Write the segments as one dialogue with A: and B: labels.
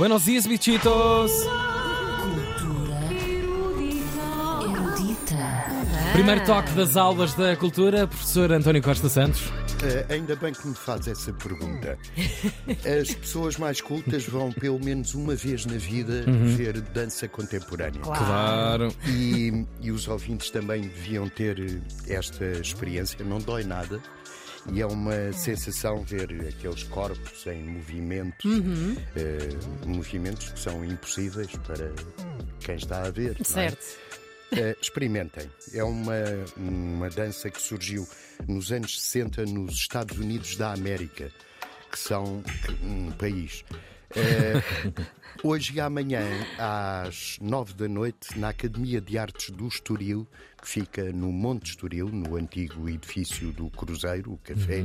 A: Buenos dias, bichitos! Primeiro toque das aulas da cultura, professor António Costa Santos.
B: Eh, ainda bem que me faz essa pergunta. As pessoas mais cultas vão pelo menos uma vez na vida ver dança contemporânea.
A: Claro.
B: E, e os ouvintes também deviam ter esta experiência, não dói nada. E é uma sensação ver aqueles corpos em movimento, eh, movimentos que são impossíveis para quem está a ver. é?
C: Certo.
B: Eh, experimentem. É uma, uma dança que surgiu nos anos 60 nos Estados Unidos da América, que são um país. Eh, hoje e amanhã, às nove da noite, na Academia de Artes do Estoril, que fica no Monte Estoril, no antigo edifício do Cruzeiro, o Café,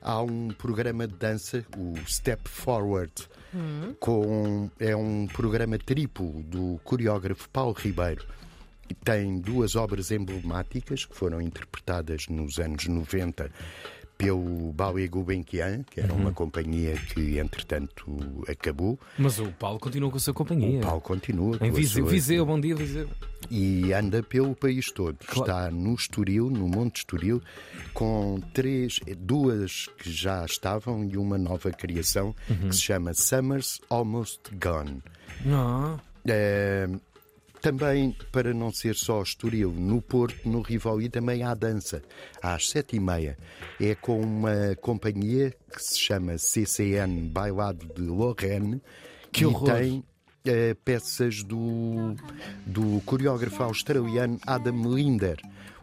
B: há um programa de dança, o Step Forward, com, é um programa triplo do coreógrafo Paulo Ribeiro. Tem duas obras emblemáticas que foram interpretadas nos anos 90 pelo Ballet Gulbenkian, que era uma companhia que, entretanto, acabou.
A: Mas o Paulo continua com a sua companhia.
B: O Paulo continua.
A: Em Viseu,
B: sua-
A: Viseu, bom dia, Viseu.
B: e anda pelo país todo.
A: Claro.
B: Está no Estoril, no Monte Estoril, com três, duas que já estavam e uma nova criação
A: Uhum.
B: que se chama Summers Almost Gone.
A: Não.
B: Eh, também, para não ser só Estoril, no Porto, no Rivoli, também há dança, às sete e meia. É com uma companhia que se chama CCN Bailado de Lorraine,
A: Que
B: tem eh, peças do, do coreógrafo australiano Adam Linder.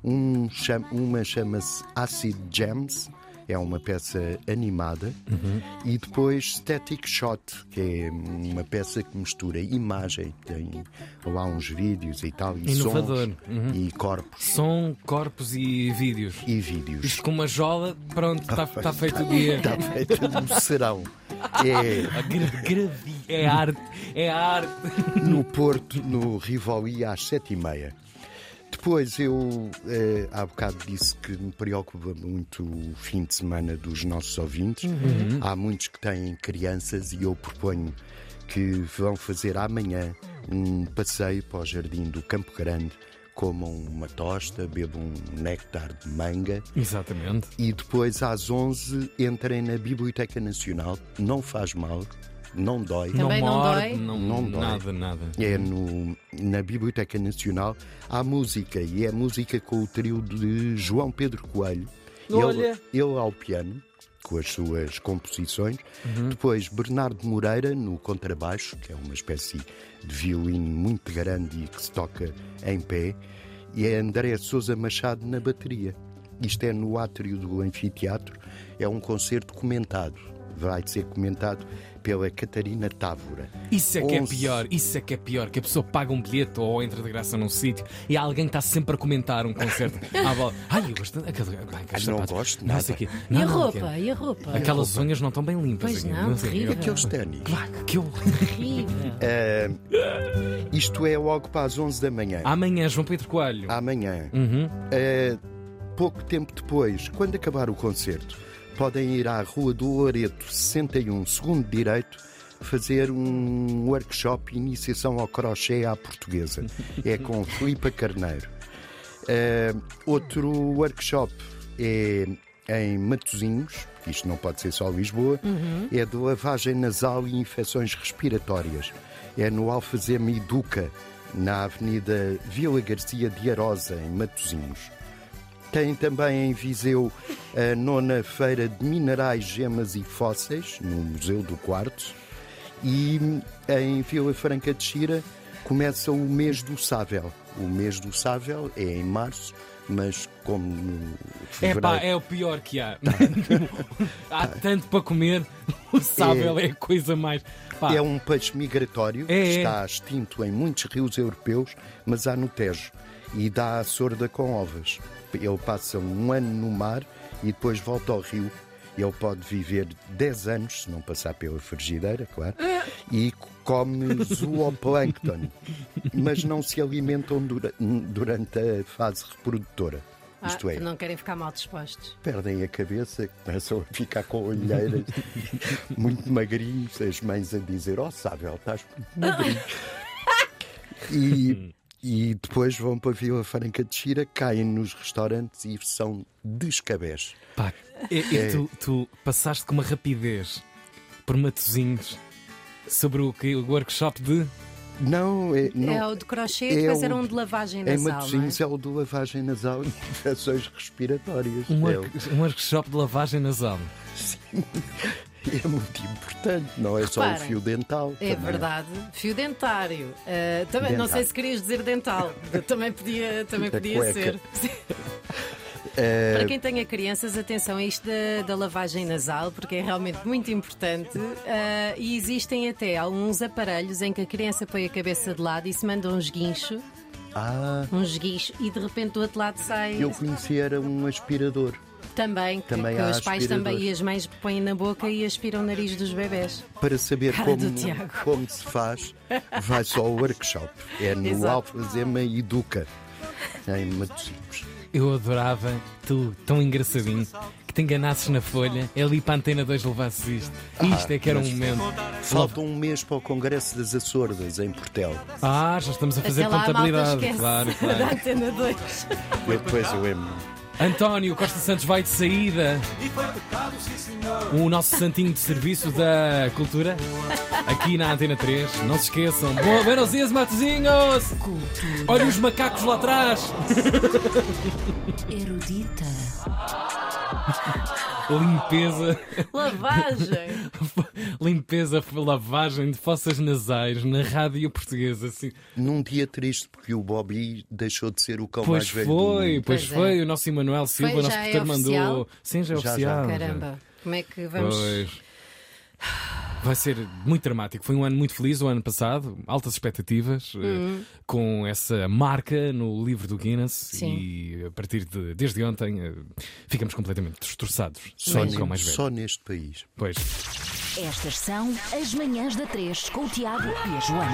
B: Um uma chama-se Acid Gems, é uma peça animada,
A: Uhum.
B: e depois Static Shot, que é uma peça que mistura imagem, tem lá uns vídeos e tal, e
A: Inovador.
B: sons,
A: Uhum.
B: e corpos
A: Som, corpos e vídeos.
B: e vídeos.
A: Isto com uma jola, pronto, está tá feito o dia.
B: Está feito no serão. É
A: É arte, é arte.
B: no Porto, no Rivoli, às sete e meia. Depois eu eh, há bocado disse que me preocupa muito o fim de semana dos nossos ouvintes. Há muitos que têm crianças e eu proponho que vão fazer amanhã um passeio para o jardim do Campo Grande, comam uma tosta, bebam um néctar de manga
A: Exatamente.
B: e depois às 11 entrem na Biblioteca Nacional. Não faz mal, não dói.
C: Também não
A: morde,
C: dói?
A: Não,
B: Não dói.
A: Nada, nada.
B: É no, na Biblioteca Nacional. Há música e é música com o trio de João Pedro Coelho.
A: Olha!
B: Ele, ele ao piano, com as suas composições. Depois Bernardo Moreira no contrabaixo, que é uma espécie de violino muito grande e que se toca em pé. E é André Sousa Machado na bateria. Isto é no átrio do anfiteatro. É um concerto comentado. Vai ser comentado pela Catarina Távora.
A: Isso é que é pior, isso é que é pior, que a pessoa paga um bilhete ou entra de graça num sítio e alguém está sempre a comentar um concerto. Ah. Ai, eu gosto. Aquele, ai, aqueles
B: Não
A: sapatos.
B: gosto
A: Não
B: nada.
A: sei o quê.
C: E
A: Não,
C: a
A: não,
C: roupa?
A: que-
C: E a roupa?
A: Aquelas unhas não estão bem limpas.
C: Pois
A: aqui,
C: não, terrível.
B: Aqueles ténis.
A: Ah, que horror.
C: Horrível.
B: Isto é logo para as 11 da manhã.
A: Amanhã, João Pedro Coelho.
B: Amanhã.
A: Uhum.
B: Eh, pouco tempo depois, quando acabar o concerto, podem ir à Rua do Loreto 61, segundo direito, fazer um workshop Iniciação ao Crochê à Portuguesa. É com Filipa Carneiro. Eh, outro workshop é em Matosinhos, isto não pode ser só Lisboa, é de lavagem nasal e infecções respiratórias. É no Alfazema Educa, na Avenida Vila Garcia de Arosa, em Matosinhos. Tem também em Viseu a nona feira de minerais, gemas e fósseis, no Museu do Quartzo. E em Vila Franca de Xira começa o mês do Sável. O mês do Sável é em março, mas como no
A: É pá, é o pior que há. há tanto para comer, o sábel é, a coisa mais. Pá,
B: É um peixe migratório
A: É, é.
B: que está extinto em muitos rios europeus, mas há no Tejo e dá a sorda com ovas. Ele passa um ano no mar e depois volta ao rio. Ele pode viver 10 anos, se não passar pela frigideira, claro, e come zooplâncton, mas não se alimentam dura- durante a fase reprodutora.
C: Ah,
B: Isto é,
C: Não querem ficar mal dispostos.
B: perdem a cabeça, começam a ficar com olheiras, muito magrinhos, as mães a dizer: Ó, Sábel, estás muito magrinho. e, e depois vão para a Vila Franca de Xira, caem nos restaurantes e são descabés.
A: Pá, e, e
B: É.
A: tu, tu passaste com uma rapidez por Matozinhos sobre o, que, o workshop de.
B: Não, é. Não,
C: é o de crochê,
B: é
C: depois
B: o-
C: era um de lavagem
B: Em
C: nasal. é?
B: Matosinhos é o de lavagem nasal e infecções respiratórias.
A: Um,
B: É,
A: um workshop de lavagem nasal.
B: É muito importante, não é só o fio dental.
C: É
B: também.
C: verdade. Fio dentário. Ah, também, não
B: Dental.
C: sei se querias dizer dental. também podia, também
B: Da
C: podia
B: cueca.
C: ser.
B: É,
C: Para quem tenha crianças, atenção a isto da, da lavagem nasal, porque é realmente muito importante. Ah, e existem até alguns aparelhos em que a criança põe a cabeça de lado e se manda um esguincho,
B: Ah,
C: um esguincho, e de repente do outro lado sai.
B: eu conheci era um aspirador.
C: Também, que,
B: Também
C: que os pais também e as mães põem na boca e aspiram o nariz dos bebés.
B: Para saber
C: Cara
B: como, como se faz, vai só ao workshop. É no
C: Exato.
B: Alfazema Educa, em Matosinhos.
A: Eu adorava, tu, tão engraçadinho, que te enganasses na folha, é ali para a antena 2 levasses isto. Isto é que era um momento.
B: Falta um mês para o Congresso das Açordas, em Portel.
A: Ah, já estamos a fazer
C: Até lá a
A: contabilidade.
C: esquece
A: Claro,
C: da
A: claro.
C: antena 2.
B: Eu depois eu lembro.
A: António Costa Santos vai de saída. O nosso santinho de serviço da cultura. Aqui na Antena 3. Não se esqueçam. Boa, buenos dias, Matozinhos! Olha os macacos lá atrás.
D: Erudita.
A: Limpeza.
C: Lavagem.
A: Limpeza, lavagem de fossas nasais na rádio portuguesa. Assim.
B: Num dia triste, porque o Bobby deixou de ser o cão
A: Pois
B: mais velho
A: foi,
B: do mundo.
A: pois
C: Pois é.
A: foi. O nosso Emanuel Silva,
C: Foi,
A: nosso
C: já é
A: mandou. Sim, já é
B: já.
A: oficial. já.
C: Caramba, como é que vamos.
A: Pois. Vai ser muito dramático. Foi um ano muito feliz o ano passado, altas expectativas, eh, com essa marca no livro do Guinness
C: Sim.
A: e a partir de desde ontem eh, ficamos completamente destroçados.
B: Só,
A: Só com mais velho.
B: só neste país.
A: Pois.
D: Estas são as manhãs da 3 com o Tiago e a Joana.